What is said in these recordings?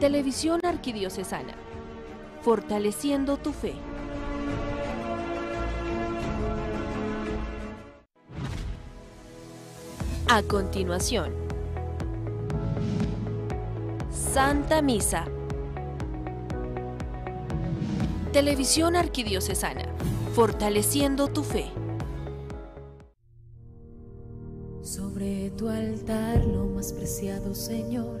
Televisión Arquidiocesana, fortaleciendo tu fe. A continuación, Santa Misa. Televisión Arquidiocesana, fortaleciendo tu fe. Sobre tu altar, lo más preciado, Señor,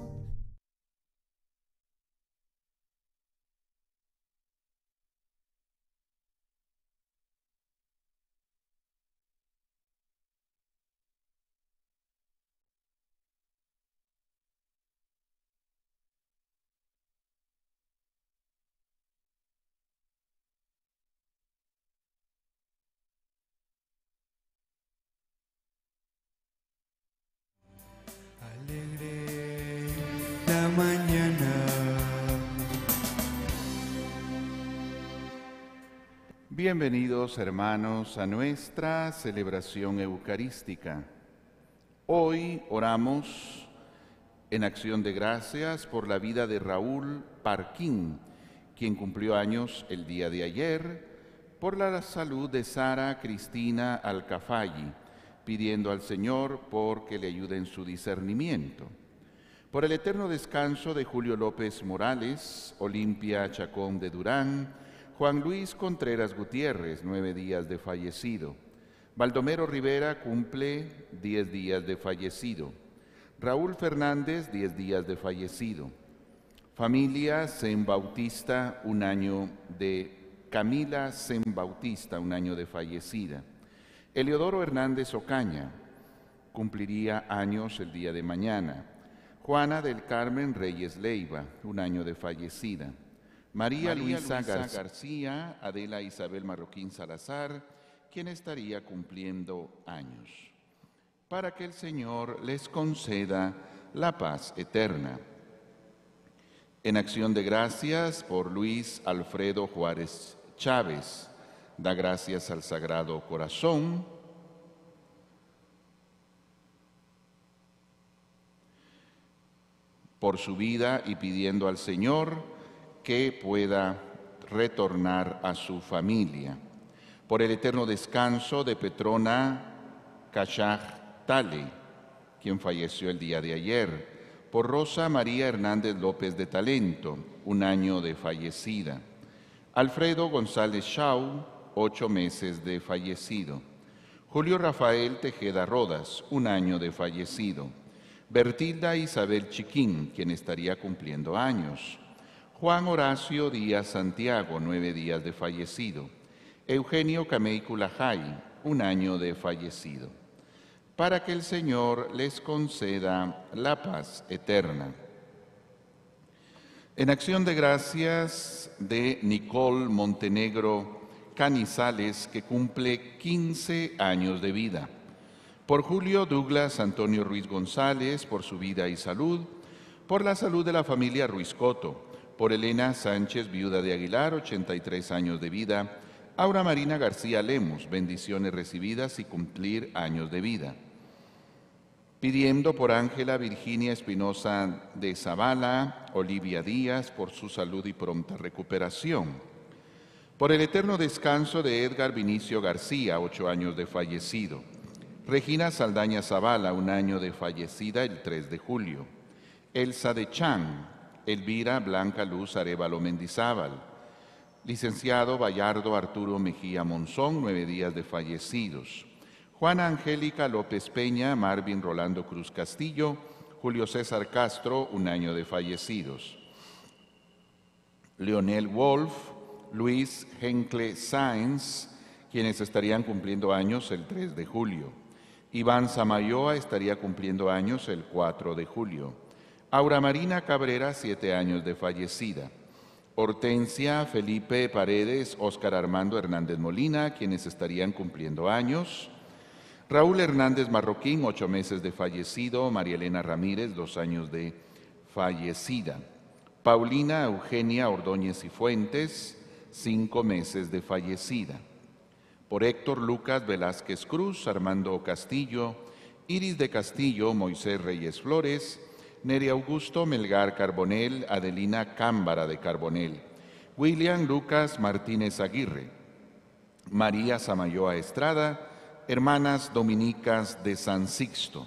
Bienvenidos hermanos a nuestra celebración eucarística. Hoy oramos en acción de gracias por la vida de Raúl Parquín, quien cumplió años el día de ayer, por la salud de Sara Cristina Alcafalli, pidiendo al Señor por que le ayude en su discernimiento. Por el eterno descanso de Julio López Morales, Olimpia Chacón de Durán, Juan Luis Contreras Gutiérrez, nueve días de fallecido. Baldomero Rivera cumple diez días de fallecido. Raúl Fernández, diez días de fallecido. Familia Sen Bautista, un año de Camila Sen Bautista, un año de fallecida. Eleodoro Hernández Ocaña cumpliría años el día de mañana. Juana del Carmen Reyes Leiva, un año de fallecida. María, Luisa, García, Adela Isabel Marroquín Salazar, quien estaría cumpliendo años. Para que el Señor les conceda la paz eterna. En acción de gracias por Luis Alfredo Juárez Chávez, da gracias al Sagrado Corazón. Por su vida y pidiendo al Señor que pueda retornar a su familia. Por el eterno descanso de Petrona Cachaj Tale, quien falleció el día de ayer. Por Rosa María Hernández López de Talento, un año de fallecida. Alfredo González Shaw, ocho meses de fallecido. Julio Rafael Tejeda Rodas, un año de fallecido. Bertilda Isabel Chiquín, quien estaría cumpliendo años. Juan Horacio Díaz Santiago, nueve días de fallecido. Eugenio Cameicula Jai, un año de fallecido. Para que el Señor les conceda la paz eterna. En acción de gracias de Nicole Montenegro Canizales, que cumple 15 años de vida. Por Julio Douglas Antonio Ruiz González, por su vida y salud. Por la salud de la familia Ruiz Coto. Por Elena Sánchez, viuda de Aguilar, 83 años de vida. Aura Marina García Lemos, bendiciones recibidas y cumplir años de vida pidiendo por Ángela Virginia Espinosa de Zavala, Olivia Díaz, por su salud y pronta recuperación. Por el eterno descanso de Edgar Vinicio García, ocho años de fallecido. Regina Saldaña Zavala, un año de fallecida el 3 de julio. Elsa de Chan, Elvira Blanca Luz Arevalo Mendizábal. Licenciado Bayardo Arturo Mejía Monzón, nueve días de fallecidos. Juana Angélica López Peña, Marvin Rolando Cruz Castillo, Julio César Castro, un año de fallecidos. Leonel Wolf, Luis Hencle Sáenz, quienes estarían cumpliendo años el 3 de julio. Iván Samayoa estaría cumpliendo años el 4 de julio. Aura Marina Cabrera, siete años de fallecida. Hortensia Felipe Paredes, Óscar Armando Hernández Molina, quienes estarían cumpliendo años. Raúl Hernández Marroquín, ocho meses de fallecido. María Elena Ramírez, dos años de fallecida. Paulina Eugenia Ordóñez y Fuentes, cinco meses de fallecida. Por Héctor Lucas Velázquez Cruz, Armando Castillo, Iris de Castillo, Moisés Reyes Flores, Neri Augusto Melgar Carbonel, Adelina Cámbara de Carbonel, William Lucas Martínez Aguirre, María Samayoa Estrada, hermanas dominicas de San Sixto,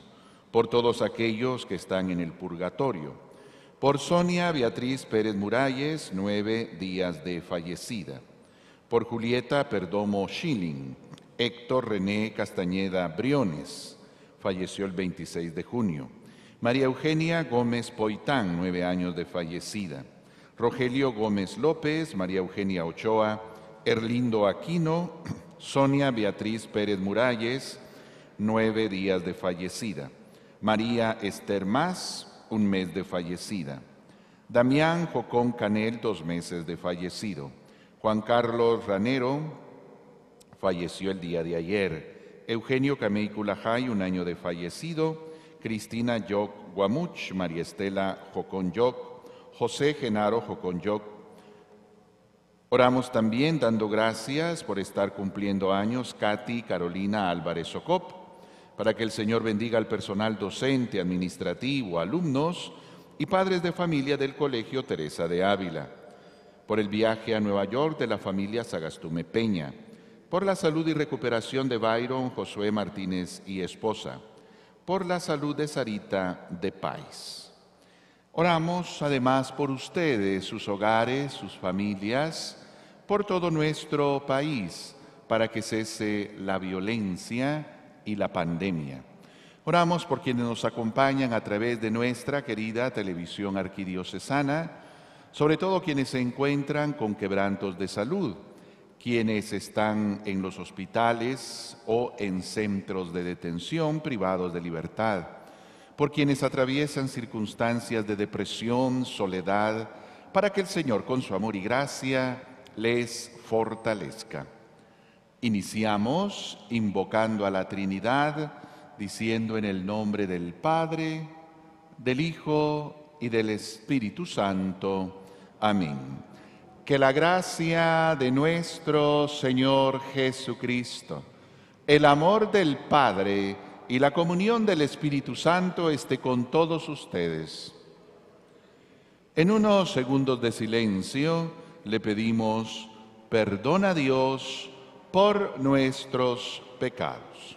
por todos aquellos que están en el purgatorio, por Sonia Beatriz Pérez Muralles, nueve días de fallecida, por Julieta Perdomo Schilling, Héctor René Castañeda Briones, falleció el 26 de junio, María Eugenia Gómez Poitán, nueve años de fallecida. Rogelio Gómez López, María Eugenia Ochoa, Erlindo Aquino, Sonia Beatriz Pérez Muralles, nueve días de fallecida. María Esther Más, un mes de fallecida. Damián Jocón Canel, dos meses de fallecido. Juan Carlos Ranero falleció el día de ayer. Eugenio Camey Culajay, un año de fallecido. Cristina Yoc Guamuch, María Estela Jocón Yoc, José Genaro Jocón Yoc. Oramos también dando gracias por estar cumpliendo años Katy Carolina Álvarez Socop, para que el Señor bendiga al personal docente, administrativo, alumnos y padres de familia del Colegio Teresa de Ávila, por el viaje a Nueva York de la familia Sagastume Peña, por la salud y recuperación de Byron Josué Martínez y esposa por la salud de Sarita de Pais. Oramos además por ustedes, sus hogares, sus familias, por todo nuestro país, para que cese la violencia y la pandemia. Oramos por quienes nos acompañan a través de nuestra querida televisión arquidiocesana, sobre todo quienes se encuentran con quebrantos de salud quienes están en los hospitales o en centros de detención privados de libertad, por quienes atraviesan circunstancias de depresión, soledad, para que el Señor con su amor y gracia les fortalezca. Iniciamos invocando a la Trinidad, diciendo en el nombre del Padre, del Hijo y del Espíritu Santo. Amén. Que la gracia de nuestro Señor Jesucristo, el amor del Padre y la comunión del Espíritu Santo esté con todos ustedes. En unos segundos de silencio le pedimos perdón a Dios por nuestros pecados.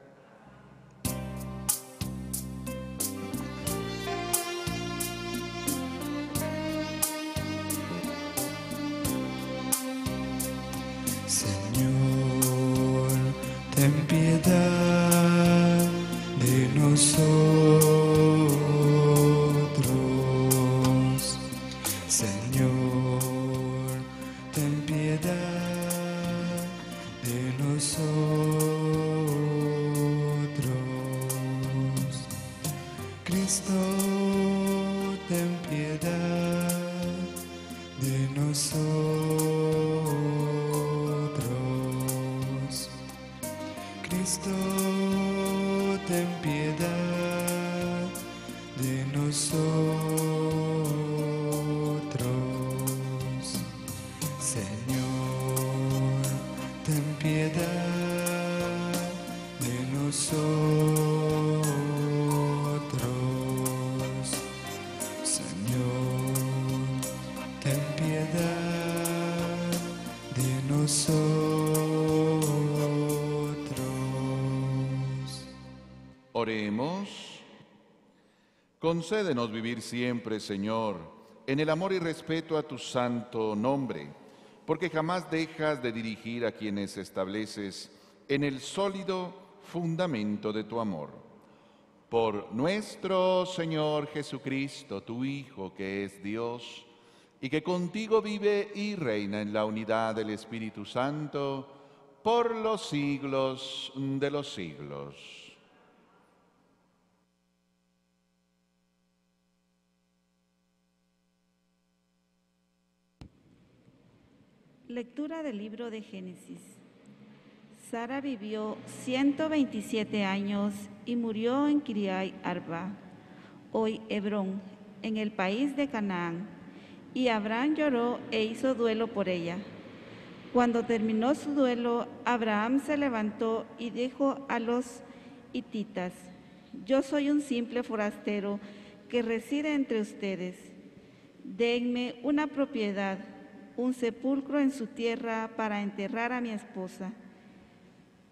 Concédenos vivir siempre, Señor, en el amor y respeto a tu santo nombre, porque jamás dejas de dirigir a quienes estableces en el sólido fundamento de tu amor. Por nuestro Señor Jesucristo, tu Hijo, que es Dios, y que contigo vive y reina en la unidad del Espíritu Santo, por los siglos de los siglos. Lectura del libro de Génesis. Sara vivió 127 años y murió en Kiriai Arba, hoy Hebrón, en el país de Canaán. Y Abraham lloró e hizo duelo por ella. Cuando terminó su duelo, Abraham se levantó y dijo a los hititas, yo soy un simple forastero que reside entre ustedes. Denme una propiedad, un sepulcro en su tierra para enterrar a mi esposa.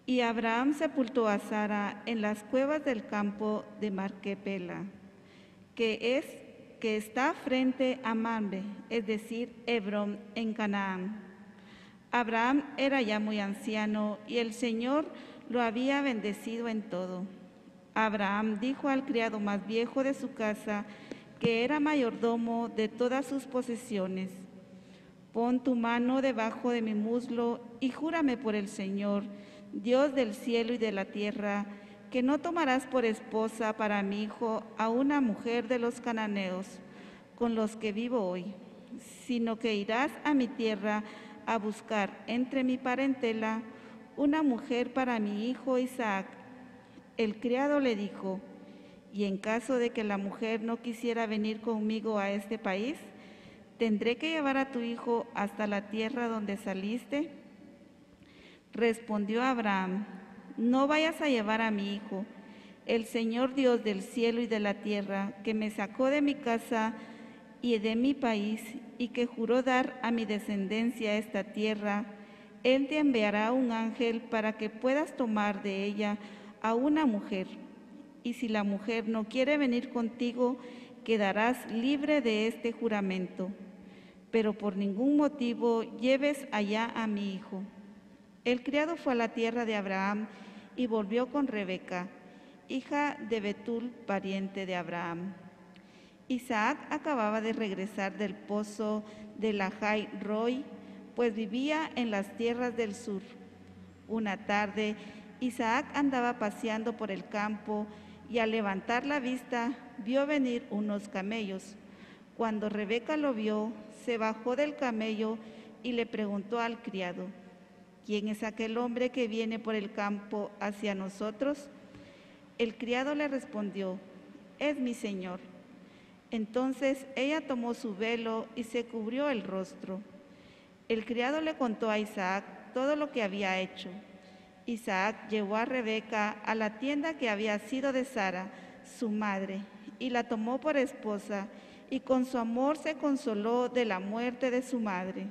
Y Abraham sepultó a Sara en las cuevas del campo de Marquepela, que es que está frente a Mambe, es decir, Hebrón en Canaán. Abraham era ya muy anciano y el Señor lo había bendecido en todo. Abraham dijo al criado más viejo de su casa, que era mayordomo de todas sus posesiones, pon tu mano debajo de mi muslo y júrame por el Señor, Dios del cielo y de la tierra, que no tomarás por esposa para mi hijo a una mujer de los cananeos con los que vivo hoy, sino que irás a mi tierra a buscar entre mi parentela una mujer para mi hijo Isaac. El criado le dijo, y en caso de que la mujer no quisiera venir conmigo a este país, ¿tendré que llevar a tu hijo hasta la tierra donde saliste? Respondió Abraham, no vayas a llevar a mi hijo. El Señor Dios del cielo y de la tierra, que me sacó de mi casa y de mi país, y que juró dar a mi descendencia esta tierra, Él te enviará un ángel para que puedas tomar de ella a una mujer. Y si la mujer no quiere venir contigo, quedarás libre de este juramento. Pero por ningún motivo lleves allá a mi hijo. El criado fue a la tierra de Abraham y volvió con Rebeca, hija de Betul, pariente de Abraham. Isaac acababa de regresar del pozo de Lajai Roy, pues vivía en las tierras del sur. Una tarde, Isaac andaba paseando por el campo y al levantar la vista vio venir unos camellos. Cuando Rebeca lo vio, se bajó del camello y le preguntó al criado, ¿quién es aquel hombre que viene por el campo hacia nosotros? El criado le respondió, es mi señor. Entonces ella tomó su velo y se cubrió el rostro. El criado le contó a Isaac todo lo que había hecho. Isaac llevó a Rebeca a la tienda que había sido de Sara, su madre, y la tomó por esposa, y con su amor se consoló de la muerte de su madre.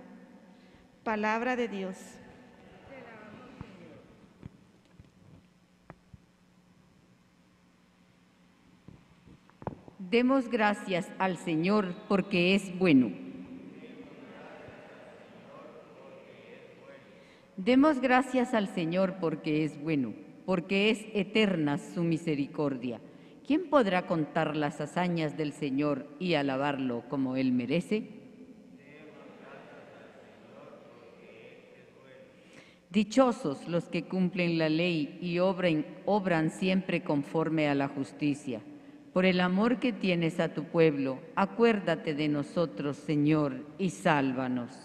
Palabra de Dios. Demos gracias al Señor porque es bueno. Demos gracias al Señor porque es bueno, porque es eterna su misericordia. ¿Quién podrá contar las hazañas del Señor y alabarlo como Él merece? Dichosos los que cumplen la ley y obran, siempre conforme a la justicia. Por el amor que tienes a tu pueblo, acuérdate de nosotros, Señor, y sálvanos.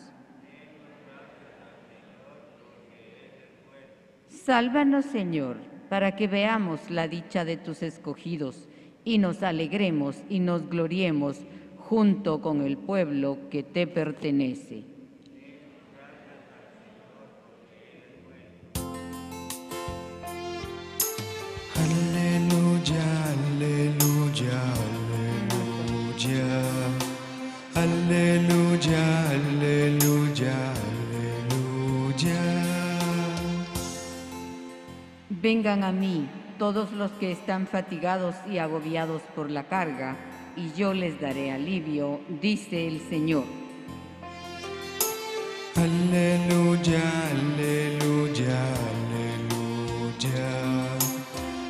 Sálvanos, Señor, para que veamos la dicha de tus escogidos y nos alegremos y nos gloriemos junto con el pueblo que te pertenece. Vengan a mí todos los que están fatigados y agobiados por la carga, y yo les daré alivio, dice el Señor. Aleluya, aleluya, aleluya.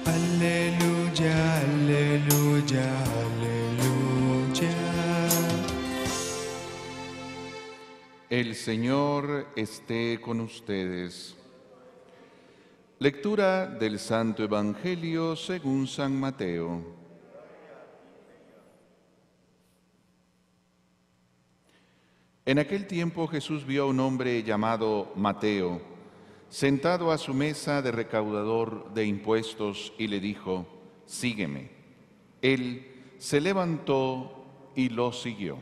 Aleluya, aleluya, aleluya. El Señor esté con ustedes. Lectura del Santo Evangelio según San Mateo. En aquel tiempo Jesús vio a un hombre llamado Mateo, sentado a su mesa de recaudador de impuestos, y le dijo, Sígueme. Él se levantó y lo siguió.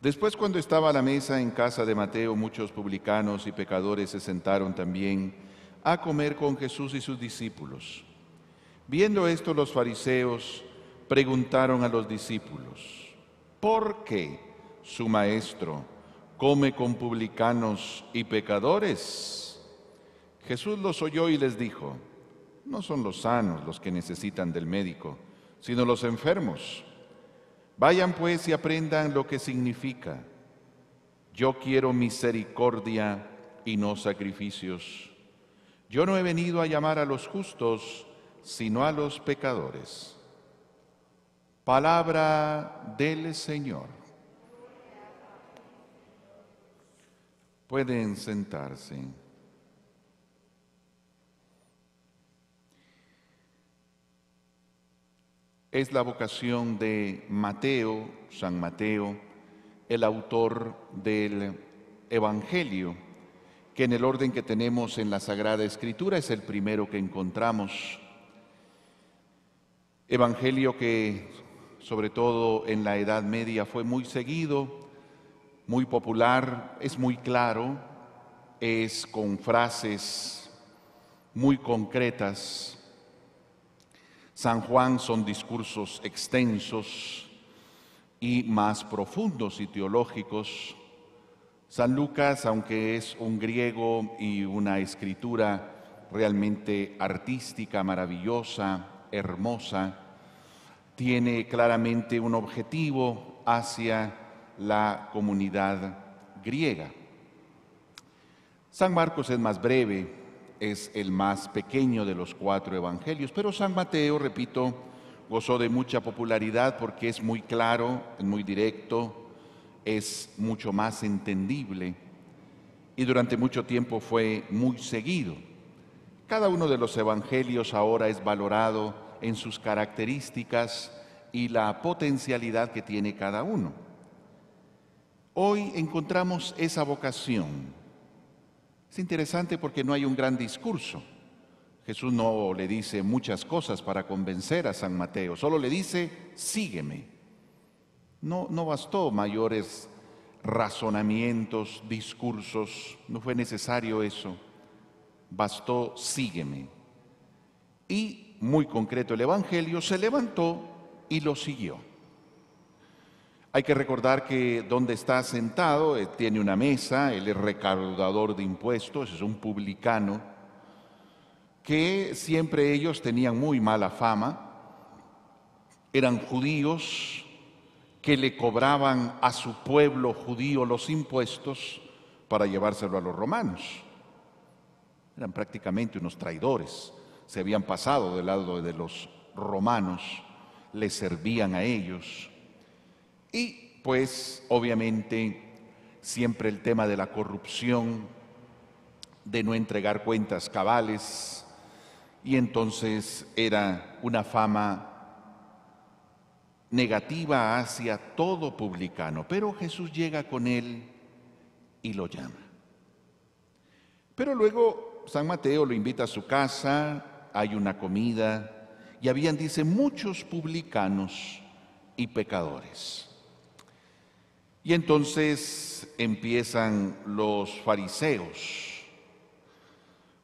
Después, cuando estaba a la mesa en casa de Mateo, muchos publicanos y pecadores se sentaron también a comer con Jesús y sus discípulos. Viendo esto, los fariseos preguntaron a los discípulos, ¿por qué su maestro come con publicanos y pecadores? Jesús los oyó y les dijo, no son los sanos los que necesitan del médico, sino los enfermos. Vayan pues y aprendan lo que significa. Yo quiero misericordia y no sacrificios. Yo no he venido a llamar a los justos, sino a los pecadores. Palabra del Señor. Pueden sentarse. Es la vocación de Mateo, San Mateo, el autor del Evangelio, que en el orden que tenemos en la Sagrada Escritura es el primero que encontramos. Evangelio que sobre todo en la Edad Media fue muy seguido, muy popular, es muy claro, es con frases muy concretas. San Juan son discursos extensos y más profundos y teológicos. San Lucas, aunque es un griego y una escritura realmente artística, maravillosa, hermosa, tiene claramente un objetivo hacia la comunidad griega. San Marcos es más breve, es el más pequeño de los cuatro evangelios, pero San Mateo, repito, gozó de mucha popularidad porque es muy claro, muy directo, es mucho más entendible y durante mucho tiempo fue muy seguido. Cada uno de los evangelios ahora es valorado en sus características y la potencialidad que tiene cada uno. Hoy encontramos esa vocación. Es interesante porque no hay un gran discurso. Jesús no le dice muchas cosas para convencer a San Mateo, solo le dice, sígueme. No, no bastó mayores razonamientos, discursos, no fue necesario eso. Bastó, sígueme. Y muy concreto el Evangelio, se levantó y lo siguió. Hay que recordar que donde está sentado eh, tiene una mesa, él es recaudador de impuestos, es un publicano, que siempre ellos tenían muy mala fama, eran judíos que le cobraban a su pueblo judío los impuestos para llevárselo a los romanos. Eran prácticamente unos traidores, se habían pasado del lado de los romanos, le servían a ellos. Y pues obviamente siempre el tema de la corrupción, de no entregar cuentas cabales, y entonces era una fama negativa hacia todo publicano, pero Jesús llega con él y lo llama. Pero luego San Mateo lo invita a su casa, hay una comida, y habían, dice, muchos publicanos y pecadores. Y entonces empiezan los fariseos.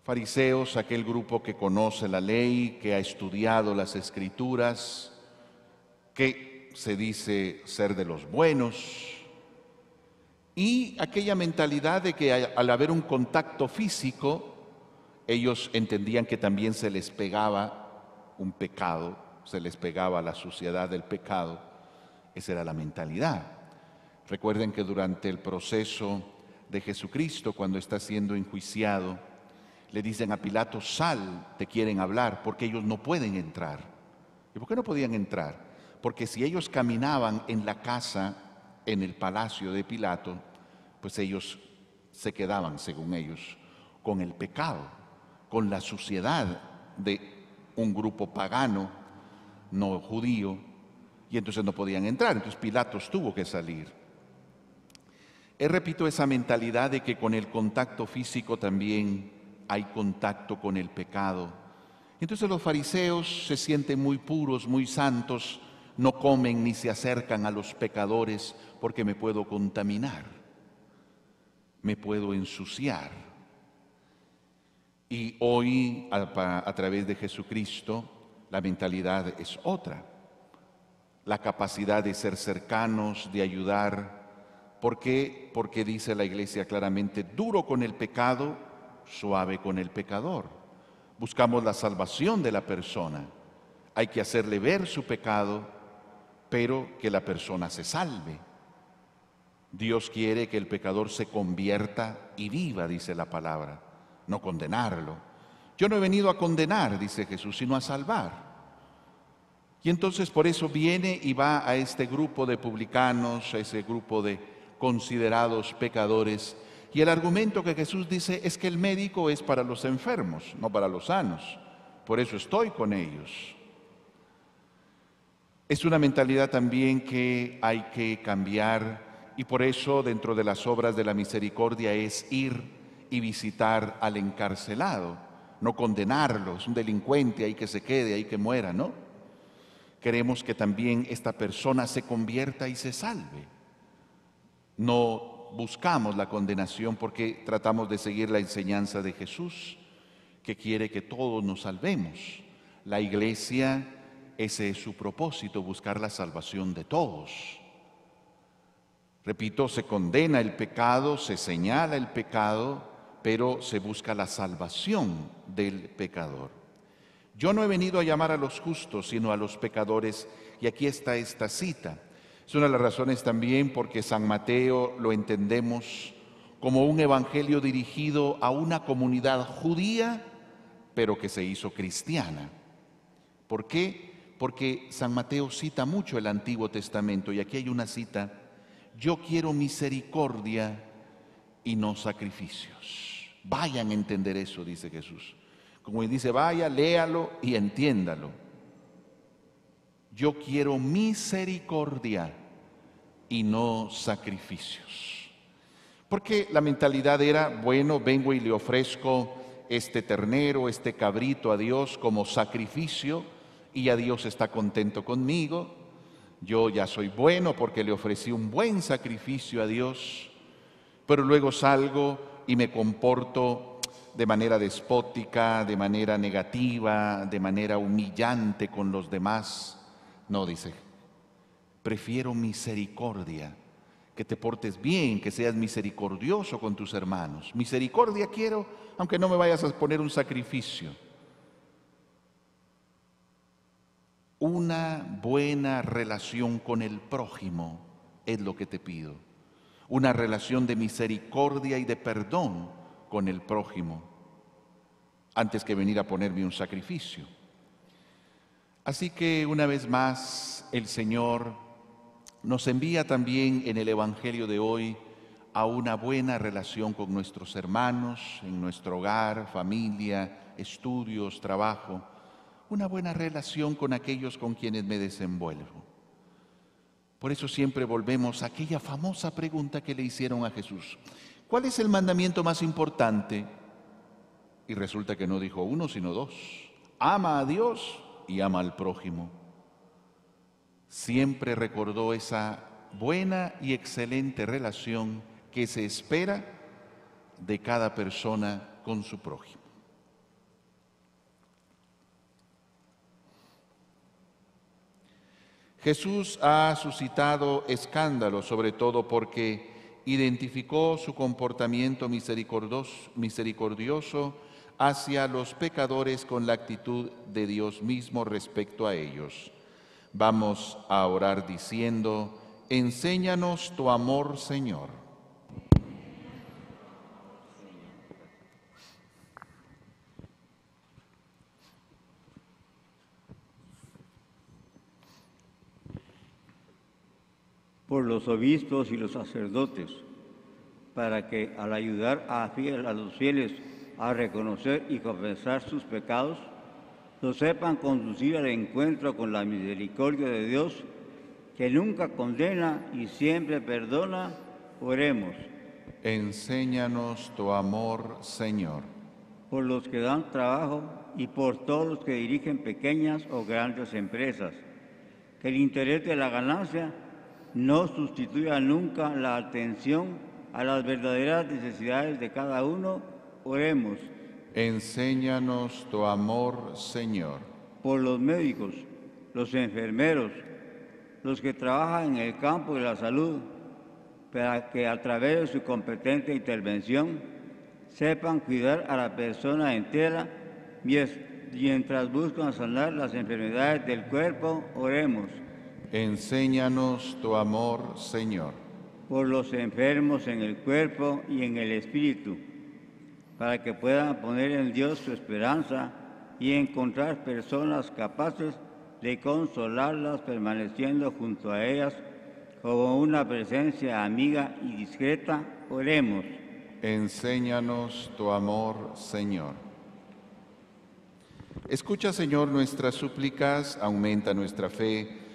Fariseos, aquel grupo que conoce la ley, que ha estudiado las escrituras, que se dice ser de los buenos, y aquella mentalidad de que al haber un contacto físico, ellos entendían que también se les pegaba un pecado, se les pegaba la suciedad del pecado. Esa era la mentalidad. Recuerden que durante el proceso de Jesucristo, cuando está siendo enjuiciado, le dicen a Pilato, sal, te quieren hablar, porque ellos no pueden entrar. ¿Y por qué no podían entrar? Porque si ellos caminaban en la casa, en el palacio de Pilato, pues ellos se quedaban, según ellos, con el pecado, con la suciedad de un grupo pagano, no judío, y entonces no podían entrar. Entonces Pilatos tuvo que salir. He repito esa mentalidad de que con el contacto físico también hay contacto con el pecado. Entonces los fariseos se sienten muy puros, muy santos, no comen ni se acercan a los pecadores porque me puedo contaminar me puedo ensuciar. Y hoy, a, través de Jesucristo, la mentalidad es otra. La capacidad de ser cercanos, de ayudar. ¿Por qué? Porque dice la iglesia claramente, duro con el pecado, suave con el pecador. Buscamos la salvación de la persona. Hay que hacerle ver su pecado, pero que la persona se salve. Dios quiere que el pecador se convierta y viva, dice la palabra, no condenarlo. Yo no he venido a condenar, dice Jesús, sino a salvar. Y entonces por eso viene y va a este grupo de publicanos, a ese grupo de considerados pecadores. Y el argumento que Jesús dice es que el médico es para los enfermos, no para los sanos. Por eso estoy con ellos. Es una mentalidad también que hay que cambiar y por eso dentro de las obras de la misericordia es ir y visitar al encarcelado, no condenarlo, es un delincuente, ahí que se quede, ahí que muera, ¿no? Queremos que también esta persona se convierta y se salve. No buscamos la condenación porque tratamos de seguir la enseñanza de Jesús, que quiere que todos nos salvemos. La iglesia, ese es su propósito, buscar la salvación de todos. Repito, se condena el pecado, se señala el pecado, pero se busca la salvación del pecador. Yo no he venido a llamar a los justos, sino a los pecadores, y aquí está esta cita. Es una de las razones también porque San Mateo lo entendemos como un evangelio dirigido a una comunidad judía, pero que se hizo cristiana. ¿Por qué? Porque San Mateo cita mucho el Antiguo Testamento, y aquí hay una cita yo quiero misericordia y no sacrificios. Vayan a entender eso, dice Jesús. Como dice, vaya, léalo y entiéndalo. Yo quiero misericordia y no sacrificios. Porque la mentalidad era, bueno, vengo y le ofrezco este ternero, este cabrito a Dios como sacrificio y ya Dios está contento conmigo yo ya soy bueno porque le ofrecí un buen sacrificio a Dios, pero luego salgo y me comporto de manera despótica, de manera negativa, de manera humillante con los demás. No, dice, prefiero misericordia, que te portes bien, que seas misericordioso con tus hermanos. Misericordia quiero, aunque no me vayas a poner un sacrificio. Una buena relación con el prójimo es lo que te pido. Una relación de misericordia y de perdón con el prójimo, antes que venir a ponerme un sacrificio. Así que una vez más el Señor nos envía también en el Evangelio de hoy a una buena relación con nuestros hermanos, en nuestro hogar, familia, estudios, trabajo una buena relación con aquellos con quienes me desenvuelvo. Por eso siempre volvemos a aquella famosa pregunta que le hicieron a Jesús. ¿Cuál es el mandamiento más importante? Y resulta que no dijo uno, sino dos. Ama a Dios y ama al prójimo. Siempre recordó esa buena y excelente relación que se espera de cada persona con su prójimo. Jesús ha suscitado escándalo, sobre todo porque identificó su comportamiento misericordioso hacia los pecadores con la actitud de Dios mismo respecto a ellos. Vamos a orar diciendo, enséñanos tu amor, Señor. Por los obispos y los sacerdotes, para que al ayudar a, los fieles a reconocer y confesar sus pecados, lo sepan conducir al encuentro con la misericordia de Dios, que nunca condena y siempre perdona, oremos. Enséñanos tu amor, Señor. Por los que dan trabajo y por todos los que dirigen pequeñas o grandes empresas, que el interés de la ganancia no sustituya nunca la atención a las verdaderas necesidades de cada uno, oremos. Enséñanos tu amor, Señor. Por los médicos, los enfermeros, los que trabajan en el campo de la salud, para que a través de su competente intervención sepan cuidar a la persona entera mientras buscan sanar las enfermedades del cuerpo, oremos. Enséñanos tu amor, Señor. Por los enfermos en el cuerpo y en el espíritu, para que puedan poner en Dios su esperanza y encontrar personas capaces de consolarlas permaneciendo junto a ellas como una presencia amiga y discreta, oremos. Enséñanos tu amor, Señor. Escucha, Señor, nuestras súplicas, aumenta nuestra fe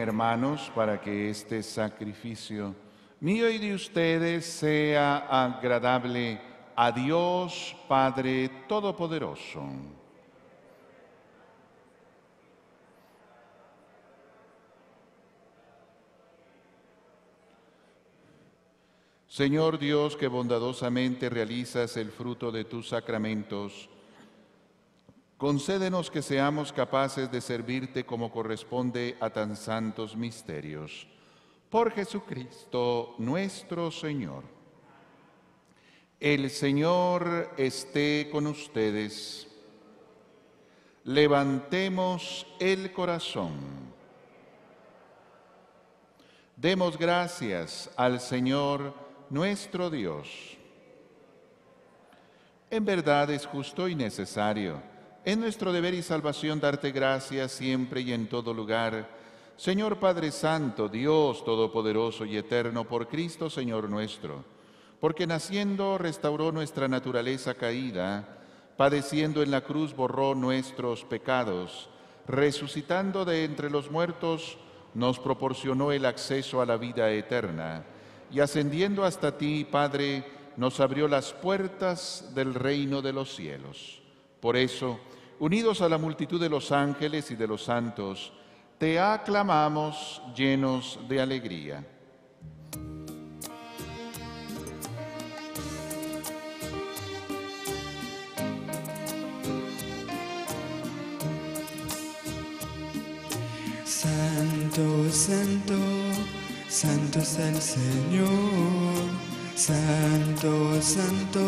Hermanos, para que este sacrificio mío y de ustedes sea agradable a Dios Padre Todopoderoso. Señor Dios, que bondadosamente realizas el fruto de tus sacramentos, Concédenos que seamos capaces de servirte como corresponde a tan santos misterios. Por Jesucristo nuestro Señor. El Señor esté con ustedes. Levantemos el corazón. Demos gracias al Señor nuestro Dios. En verdad es justo y necesario es nuestro deber y salvación darte gracias siempre y en todo lugar, Señor Padre Santo, Dios Todopoderoso y Eterno, por Cristo Señor nuestro, porque naciendo restauró nuestra naturaleza caída, padeciendo en la cruz borró nuestros pecados, resucitando de entre los muertos, nos proporcionó el acceso a la vida eterna, y ascendiendo hasta ti, Padre, nos abrió las puertas del reino de los cielos. Por eso, unidos a la multitud de los ángeles y de los santos, te aclamamos llenos de alegría. Santo, santo, santo es el Señor. Santo, santo,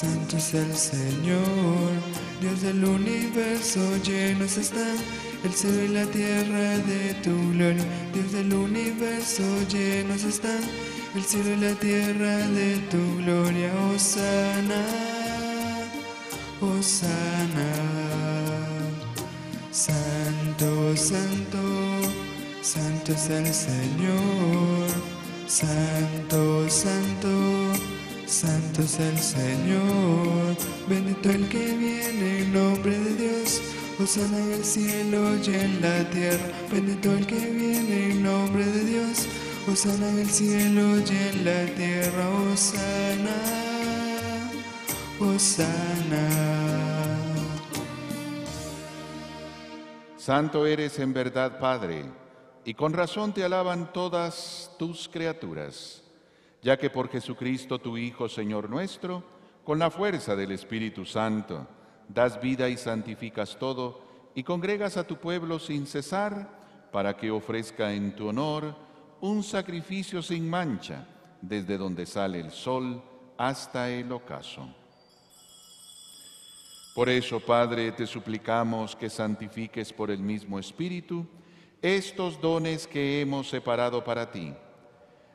santo es el Señor. Dios del universo llenos están el cielo y la tierra de tu gloria. Dios del universo llenos están el cielo y la tierra de tu gloria. Osana, Osana. Santo, santo, santo es el Señor. Santo, santo, santo es el Señor. Bendito el que viene en nombre de Dios. Osana en el cielo y en la tierra. Bendito el que viene en nombre de Dios. Osana en el cielo y en la tierra. Osana, Osana. Santo eres en verdad, Padre, y con razón te alaban todas tus criaturas, ya que por Jesucristo tu Hijo, Señor nuestro, con la fuerza del Espíritu Santo, das vida y santificas todo, y congregas a tu pueblo sin cesar, para que ofrezca en tu honor un sacrificio sin mancha, desde donde sale el sol hasta el ocaso. Por eso, Padre, te suplicamos que santifiques por el mismo Espíritu estos dones que hemos separado para ti,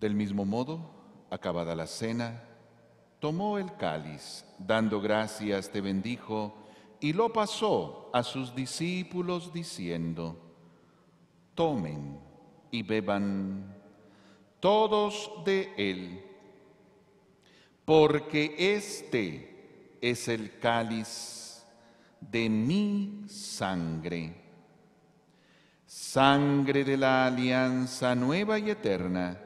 Del mismo modo, acabada la cena, tomó el cáliz, dando gracias te bendijo, y lo pasó a sus discípulos diciendo, tomen y beban todos de él, porque este es el cáliz de mi sangre, sangre de la alianza nueva y eterna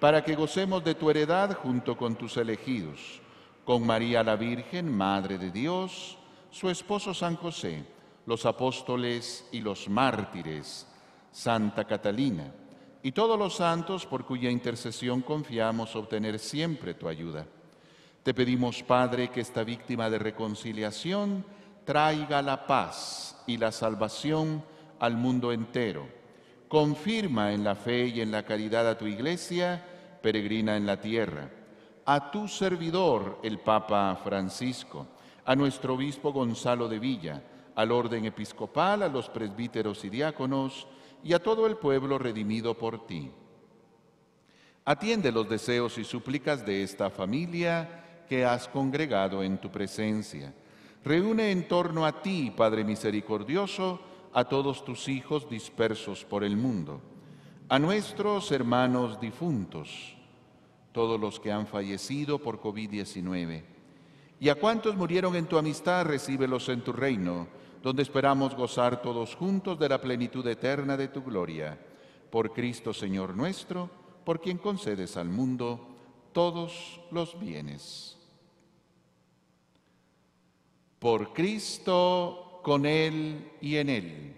para que gocemos de tu heredad junto con tus elegidos, con María la Virgen, Madre de Dios, su esposo San José, los apóstoles y los mártires, Santa Catalina, y todos los santos por cuya intercesión confiamos obtener siempre tu ayuda. Te pedimos, Padre, que esta víctima de reconciliación traiga la paz y la salvación al mundo entero. Confirma en la fe y en la caridad a tu iglesia, peregrina en la tierra, a tu servidor, el Papa Francisco, a nuestro obispo Gonzalo de Villa, al orden episcopal, a los presbíteros y diáconos, y a todo el pueblo redimido por ti. Atiende los deseos y súplicas de esta familia que has congregado en tu presencia. Reúne en torno a ti, Padre misericordioso, a todos tus hijos dispersos por el mundo, a nuestros hermanos difuntos, todos los que han fallecido por COVID-19, y a cuantos murieron en tu amistad, recíbelos en tu reino donde esperamos gozar todos juntos de la plenitud eterna de tu gloria. Por Cristo Señor nuestro, por quien concedes al mundo todos los bienes. Por Cristo, con Él y en Él.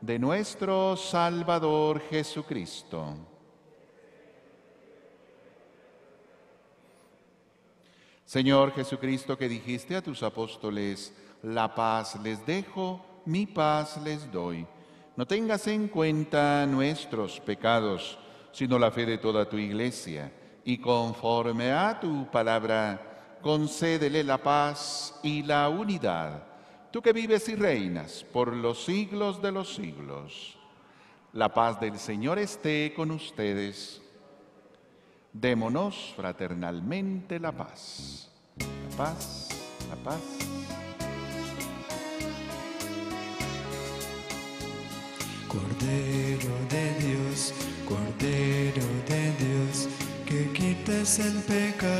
de nuestro Salvador Jesucristo. Señor Jesucristo, que dijiste a tus apóstoles, la paz les dejo, mi paz les doy. No tengas en cuenta nuestros pecados, sino la fe de toda tu iglesia, y conforme a tu palabra, concédele la paz y la unidad, tú que vives y reinas por los siglos de los siglos. La paz del Señor esté con ustedes. Démonos fraternalmente la paz. La paz, la paz. Cordero de Dios, Cordero de Dios, que quitas el pecado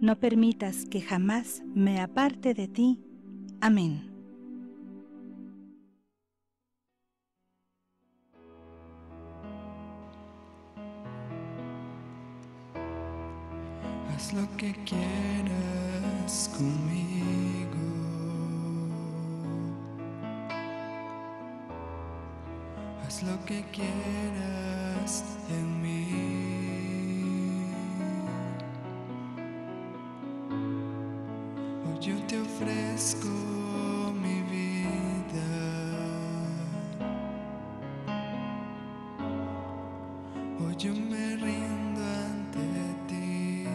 no permitas que jamás me aparte de ti. Amén. Haz lo que quieras conmigo. Haz lo que quieras en mí. Ofrezco mi vida. Hoy yo me rindo ante ti.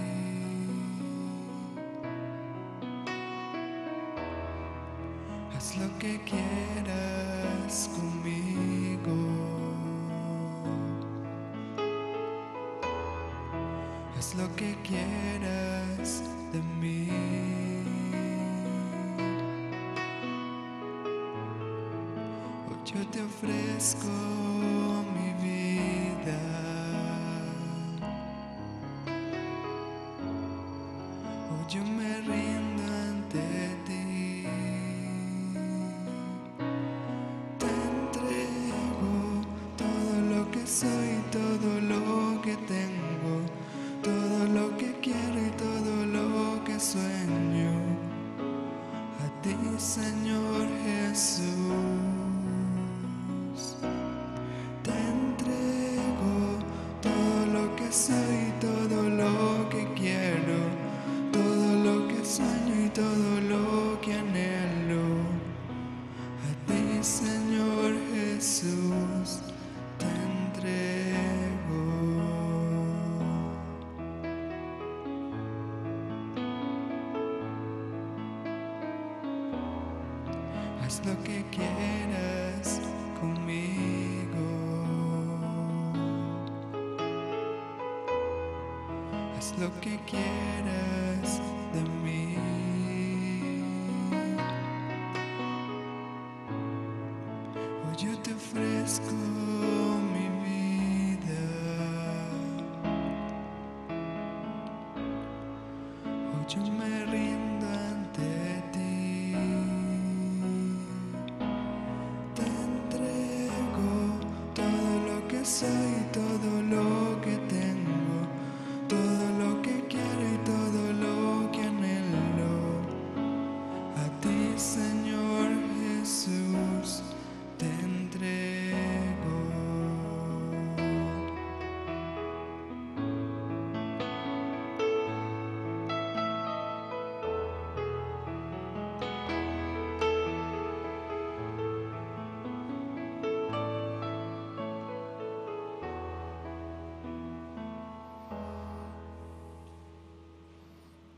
Haz lo que quieras conmigo. Haz lo que quieras de mí. Yo te ofrezco mi vida. Hoy yo me rindo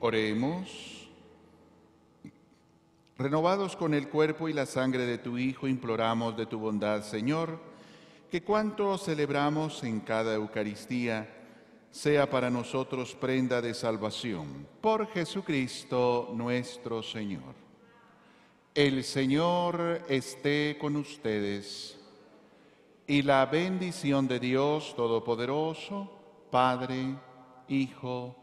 Oremos. Renovados con el cuerpo y la sangre de tu Hijo, imploramos de tu bondad, Señor, que cuanto celebramos en cada Eucaristía sea para nosotros prenda de salvación. Por Jesucristo nuestro Señor. El Señor esté con ustedes y la bendición de Dios Todopoderoso, Padre, Hijo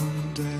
someday.